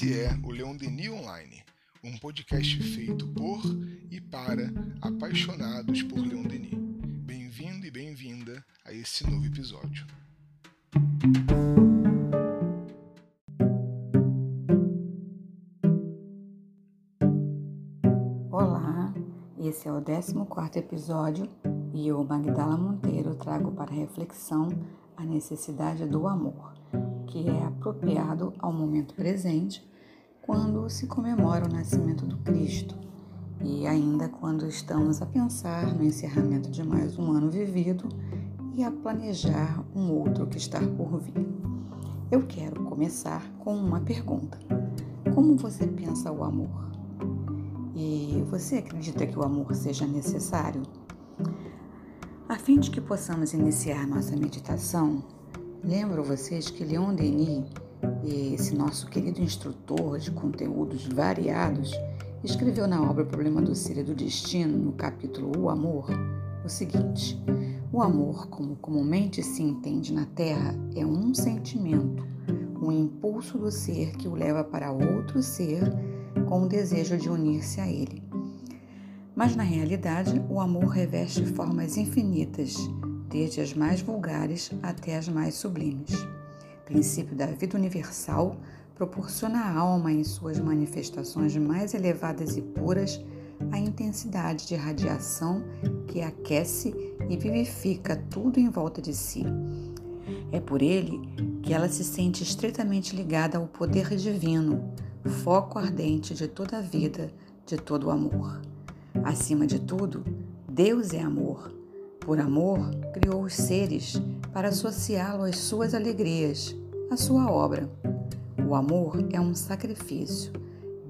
Esse é o Leon Denis Online, um podcast feito por e para apaixonados por Leon Denis. Bem-vindo e bem-vinda a esse novo episódio. Olá, esse é o 14 episódio e eu, Magdala Monteiro, trago para reflexão a necessidade do amor que é apropriado ao momento presente quando se comemora o nascimento do Cristo e ainda quando estamos a pensar no encerramento de mais um ano vivido e a planejar um outro que está por vir. Eu quero começar com uma pergunta: Como você pensa o amor? E você acredita que o amor seja necessário? A fim de que possamos iniciar nossa meditação, Lembro vocês que Leon Denis, esse nosso querido instrutor de conteúdos variados, escreveu na obra Problema do Ser e do Destino, no capítulo O Amor, o seguinte: O amor, como comumente se entende na Terra, é um sentimento, um impulso do ser que o leva para outro ser com o desejo de unir-se a ele. Mas na realidade, o amor reveste formas infinitas desde as mais vulgares até as mais sublimes. Princípio da vida universal proporciona à alma, em suas manifestações mais elevadas e puras, a intensidade de radiação que aquece e vivifica tudo em volta de si. É por ele que ela se sente estreitamente ligada ao poder divino, foco ardente de toda a vida, de todo o amor. Acima de tudo, Deus é amor por amor, criou os seres para associá-lo às suas alegrias, à sua obra. O amor é um sacrifício.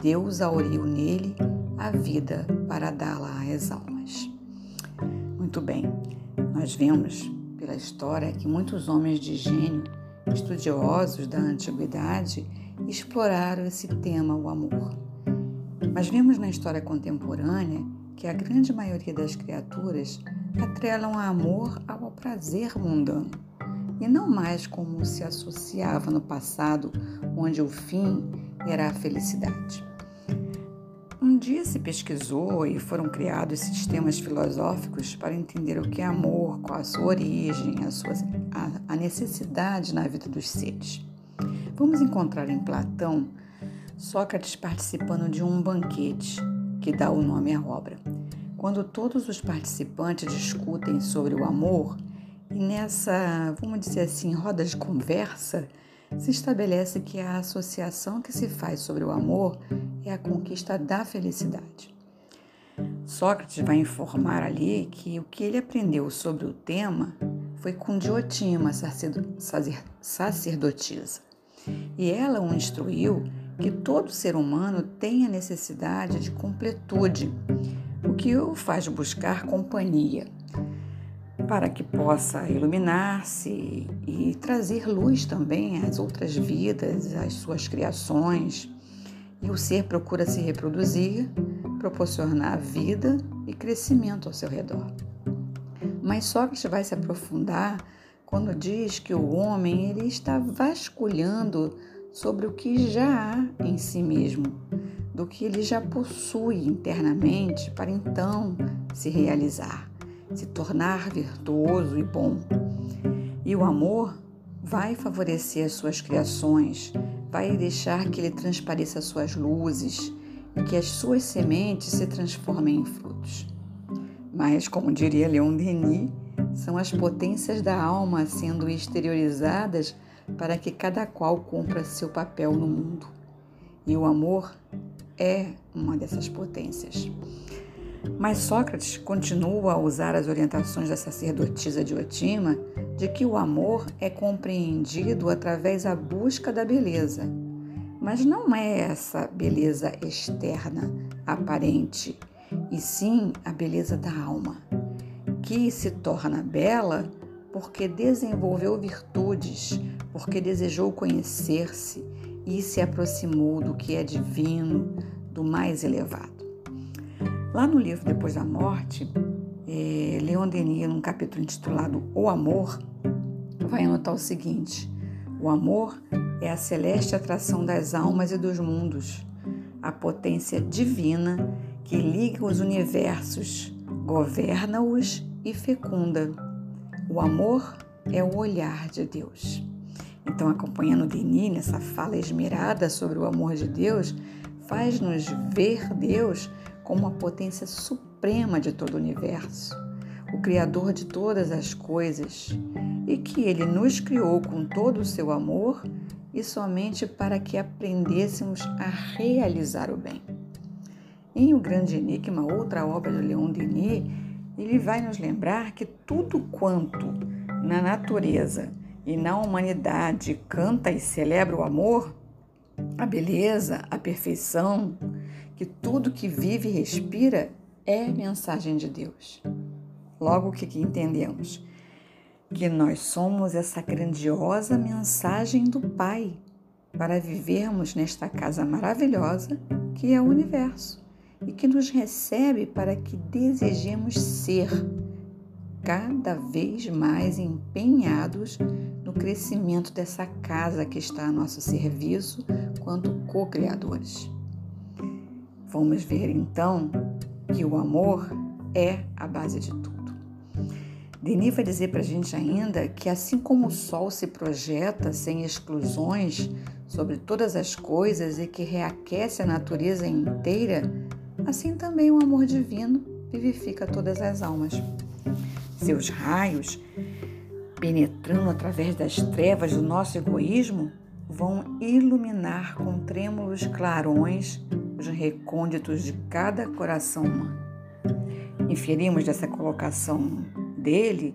Deus auriu nele a vida para dá-la às almas. Muito bem, nós vemos pela história que muitos homens de gênio, estudiosos da antiguidade, exploraram esse tema, o amor. Mas vemos na história contemporânea que a grande maioria das criaturas atrelam a amor ao prazer mundano, e não mais como se associava no passado, onde o fim era a felicidade. Um dia se pesquisou e foram criados sistemas filosóficos para entender o que é amor, qual a sua origem, a, sua, a, a necessidade na vida dos seres. Vamos encontrar em Platão Sócrates participando de um banquete que dá o nome à obra quando todos os participantes discutem sobre o amor e nessa, vamos dizer assim, roda de conversa, se estabelece que a associação que se faz sobre o amor é a conquista da felicidade. Sócrates vai informar ali que o que ele aprendeu sobre o tema foi com Diotima, sacerdotisa, e ela o instruiu que todo ser humano tem a necessidade de completude o que o faz buscar companhia, para que possa iluminar-se e trazer luz também às outras vidas, às suas criações. E o ser procura se reproduzir, proporcionar vida e crescimento ao seu redor. Mas Sócrates vai se aprofundar quando diz que o homem ele está vasculhando sobre o que já há em si mesmo, do que ele já possui internamente para então se realizar, se tornar virtuoso e bom. E o amor vai favorecer as suas criações, vai deixar que ele transpareça suas luzes e que as suas sementes se transformem em frutos. Mas, como diria Leon Denis, são as potências da alma sendo exteriorizadas para que cada qual cumpra seu papel no mundo. E o amor é uma dessas potências. Mas Sócrates continua a usar as orientações da sacerdotisa Diotima de que o amor é compreendido através da busca da beleza. Mas não é essa beleza externa, aparente, e sim a beleza da alma, que se torna bela porque desenvolveu virtudes, porque desejou conhecer-se e se aproximou do que é divino, do mais elevado. Lá no livro Depois da Morte, é, Leon Denis, num capítulo intitulado O Amor, vai anotar o seguinte: O amor é a celeste atração das almas e dos mundos, a potência divina que liga os universos, governa-os e fecunda. O amor é o olhar de Deus. Então, acompanhando Denis nessa fala esmerada sobre o amor de Deus, faz-nos ver Deus como a potência suprema de todo o universo, o Criador de todas as coisas, e que Ele nos criou com todo o seu amor e somente para que aprendêssemos a realizar o bem. Em O Grande Enigma, outra obra de Leon Denis, ele vai nos lembrar que tudo quanto na natureza e na humanidade canta e celebra o amor, a beleza, a perfeição, que tudo que vive e respira é mensagem de Deus. Logo, o que entendemos? Que nós somos essa grandiosa mensagem do Pai para vivermos nesta casa maravilhosa que é o universo e que nos recebe para que desejemos ser cada vez mais empenhados no crescimento dessa casa que está a nosso serviço quanto co-criadores. Vamos ver então que o amor é a base de tudo. Denis vai dizer para a gente ainda que, assim como o Sol se projeta sem exclusões sobre todas as coisas e que reaquece a natureza inteira, assim também o amor divino vivifica todas as almas. Seus raios, penetrando através das trevas do nosso egoísmo, vão iluminar com trêmulos clarões os recônditos de cada coração humano. Inferimos dessa colocação dele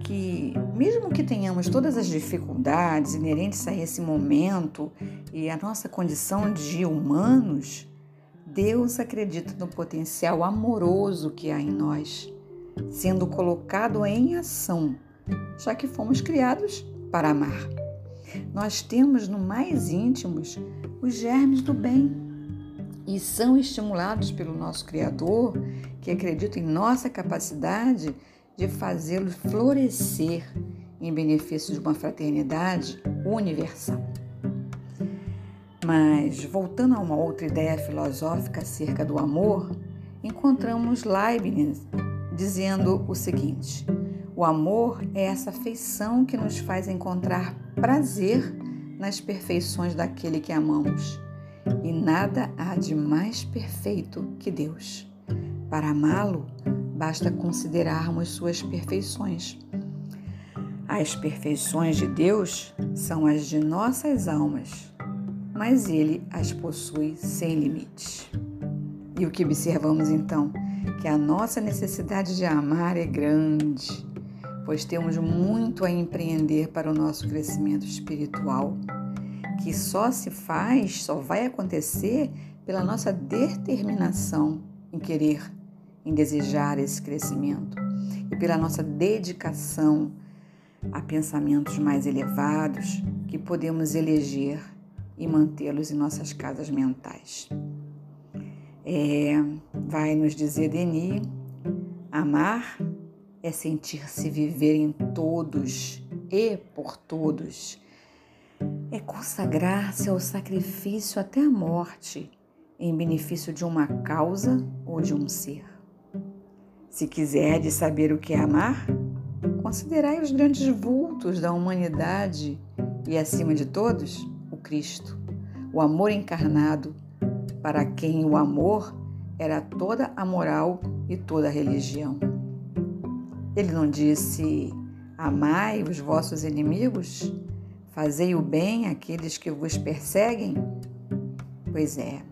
que, mesmo que tenhamos todas as dificuldades inerentes a esse momento e a nossa condição de humanos, Deus acredita no potencial amoroso que há em nós, sendo colocado em ação, já que fomos criados para amar. Nós temos no mais íntimos os germes do bem e são estimulados pelo nosso Criador, que acredita em nossa capacidade de fazê-lo florescer em benefício de uma fraternidade universal. Mas, voltando a uma outra ideia filosófica acerca do amor, encontramos Leibniz dizendo o seguinte: o amor é essa afeição que nos faz encontrar prazer nas perfeições daquele que amamos. E nada há de mais perfeito que Deus. Para amá-lo, basta considerarmos suas perfeições. As perfeições de Deus são as de nossas almas, mas Ele as possui sem limites. E o que observamos então? Que a nossa necessidade de amar é grande, pois temos muito a empreender para o nosso crescimento espiritual, que só se faz, só vai acontecer pela nossa determinação em querer em desejar esse crescimento e pela nossa dedicação a pensamentos mais elevados que podemos eleger e mantê-los em nossas casas mentais. É, vai nos dizer Denis, amar é sentir-se viver em todos e por todos. É consagrar-se ao sacrifício até a morte em benefício de uma causa ou de um ser. Se quiserdes saber o que é amar, considerai os grandes vultos da humanidade e, acima de todos, o Cristo, o amor encarnado, para quem o amor era toda a moral e toda a religião. Ele não disse: Amai os vossos inimigos, fazei o bem àqueles que vos perseguem? Pois é,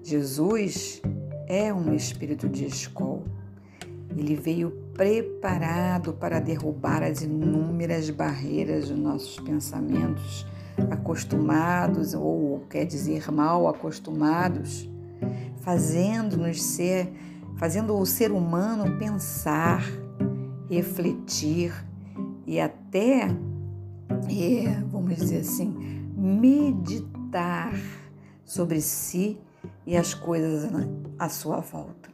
Jesus é um espírito de escola ele veio preparado para derrubar as inúmeras barreiras dos nossos pensamentos, acostumados, ou quer dizer, mal acostumados, fazendo-nos ser, fazendo o ser humano pensar, refletir e até, é, vamos dizer assim, meditar sobre si e as coisas à sua volta.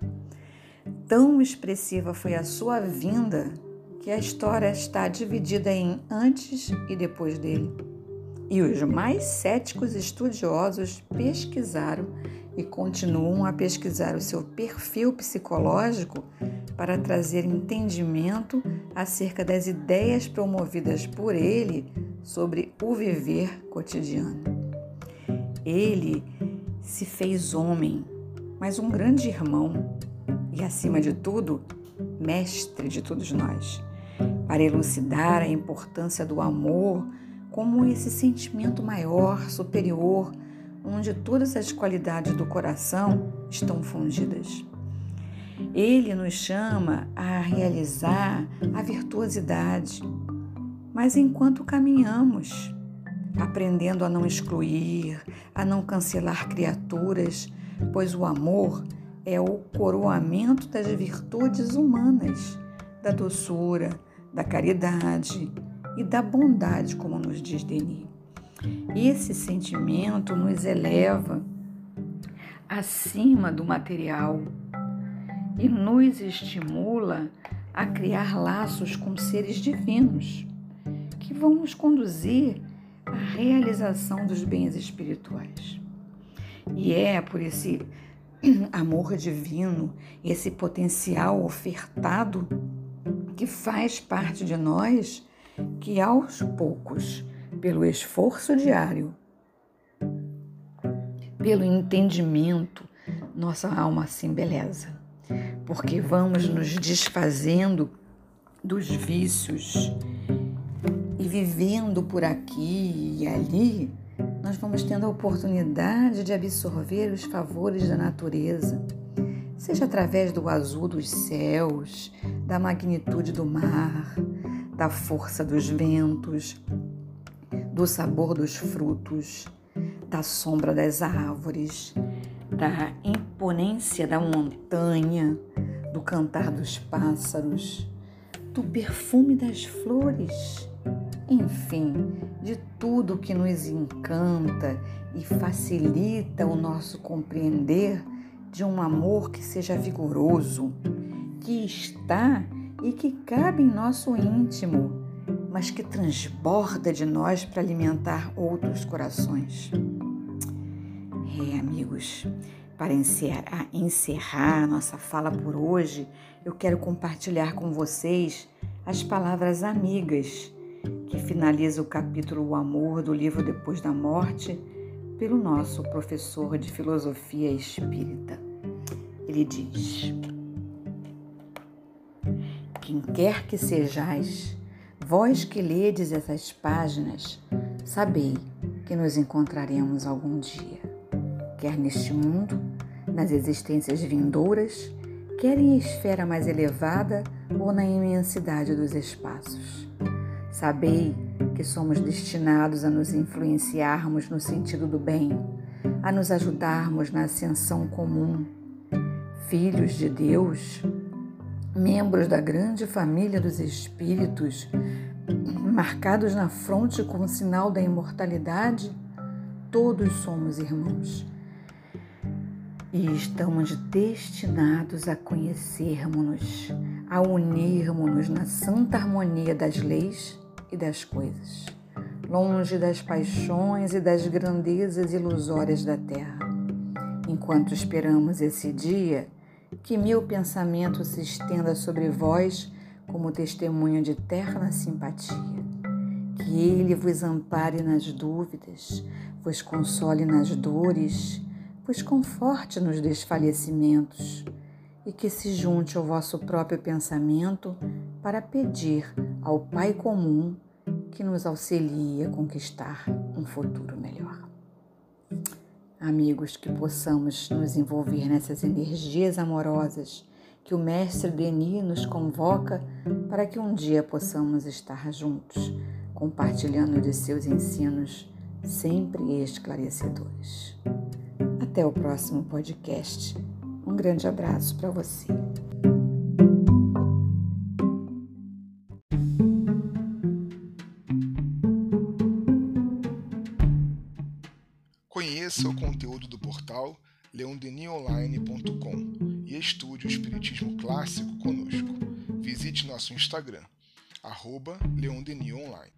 Tão expressiva foi a sua vinda que a história está dividida em antes e depois dele. E os mais céticos estudiosos pesquisaram e continuam a pesquisar o seu perfil psicológico para trazer entendimento acerca das ideias promovidas por ele sobre o viver cotidiano. Ele se fez homem, mas um grande irmão e, acima de tudo, mestre de todos nós, para elucidar a importância do amor como esse sentimento maior, superior, onde todas as qualidades do coração estão fundidas. Ele nos chama a realizar a virtuosidade, mas enquanto caminhamos, aprendendo a não excluir, a não cancelar criaturas, pois o amor é o coroamento das virtudes humanas, da doçura, da caridade e da bondade, como nos diz Denis. Esse sentimento nos eleva acima do material e nos estimula a criar laços com seres divinos que vão nos conduzir à realização dos bens espirituais. E é por esse amor divino, esse potencial ofertado que faz parte de nós, que aos poucos, pelo esforço diário, pelo entendimento, nossa alma se embeleza, porque vamos nos desfazendo dos vícios. E vivendo por aqui e ali nós vamos tendo a oportunidade de absorver os favores da natureza, seja através do azul dos céus, da magnitude do mar, da força dos ventos, do sabor dos frutos, da sombra das árvores, da imponência da montanha, do cantar dos pássaros, do perfume das flores enfim, de tudo que nos encanta e facilita o nosso compreender de um amor que seja vigoroso, que está e que cabe em nosso íntimo, mas que transborda de nós para alimentar outros corações. É, amigos, para encerrar, encerrar nossa fala por hoje, eu quero compartilhar com vocês as palavras amigas que finaliza o capítulo O Amor do livro Depois da Morte, pelo nosso professor de filosofia espírita. Ele diz: Quem quer que sejais, vós que ledes essas páginas, sabei que nos encontraremos algum dia, quer neste mundo, nas existências vindouras, quer em esfera mais elevada ou na imensidade dos espaços. Sabei que somos destinados a nos influenciarmos no sentido do bem, a nos ajudarmos na ascensão comum. Filhos de Deus, membros da grande família dos Espíritos, marcados na fronte com o sinal da imortalidade, todos somos irmãos. E estamos destinados a conhecermos-nos, a unirmos-nos na santa harmonia das leis e das coisas, longe das paixões e das grandezas ilusórias da terra. Enquanto esperamos esse dia, que meu pensamento se estenda sobre vós como testemunho de terna simpatia. Que ele vos ampare nas dúvidas, vos console nas dores, vos conforte nos desfalecimentos e que se junte ao vosso próprio pensamento para pedir ao Pai comum que nos auxilie a conquistar um futuro melhor. Amigos, que possamos nos envolver nessas energias amorosas que o Mestre Denis nos convoca para que um dia possamos estar juntos, compartilhando de seus ensinos sempre esclarecedores. Até o próximo podcast. Um grande abraço para você. Conheça o conteúdo do portal leondenionline.com e estude o Espiritismo Clássico conosco. Visite nosso Instagram, Leondenionline.